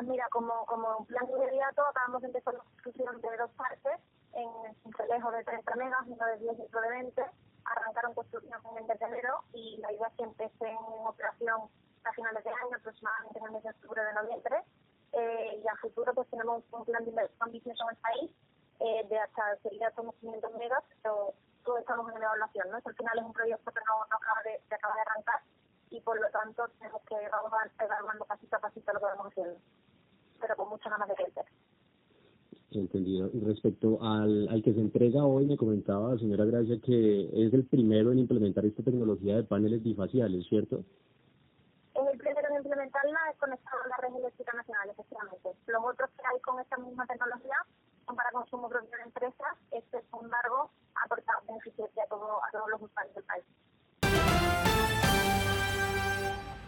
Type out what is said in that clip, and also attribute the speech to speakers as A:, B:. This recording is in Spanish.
A: Pues mira, como, como plan inmediato acabamos de empezar la construcción de dos partes en lejos de 30 megas, uno de 10 y otro de 20. Arrancaron construcción en el de enero y la idea es que empiece en operación a finales de año, aproximadamente en el mes de octubre de noviembre. Eh, y a futuro pues tenemos un plan de inversión ambicioso en el país eh, de hasta sería como 500 megas, pero todo estamos en evaluación, ¿no? al final es un proyecto que no, acaba de, de, acaba de arrancar y por lo tanto tenemos que evaluar, evaluando pasito a pasito lo que vamos haciendo, pero con mucha ganas de crecer.
B: Entendido. Respecto al, al que se entrega hoy, me comentaba la señora Gracia que es el primero en implementar esta tecnología de paneles bifaciales, ¿cierto?
A: Es el primero en implementarla, es conectado a la red eléctrica nacional, efectivamente. Los otros que hay con esta misma tecnología son para consumo propio de empresas, este, sin embargo, aporta beneficios a, todo, a todos los usuarios del país.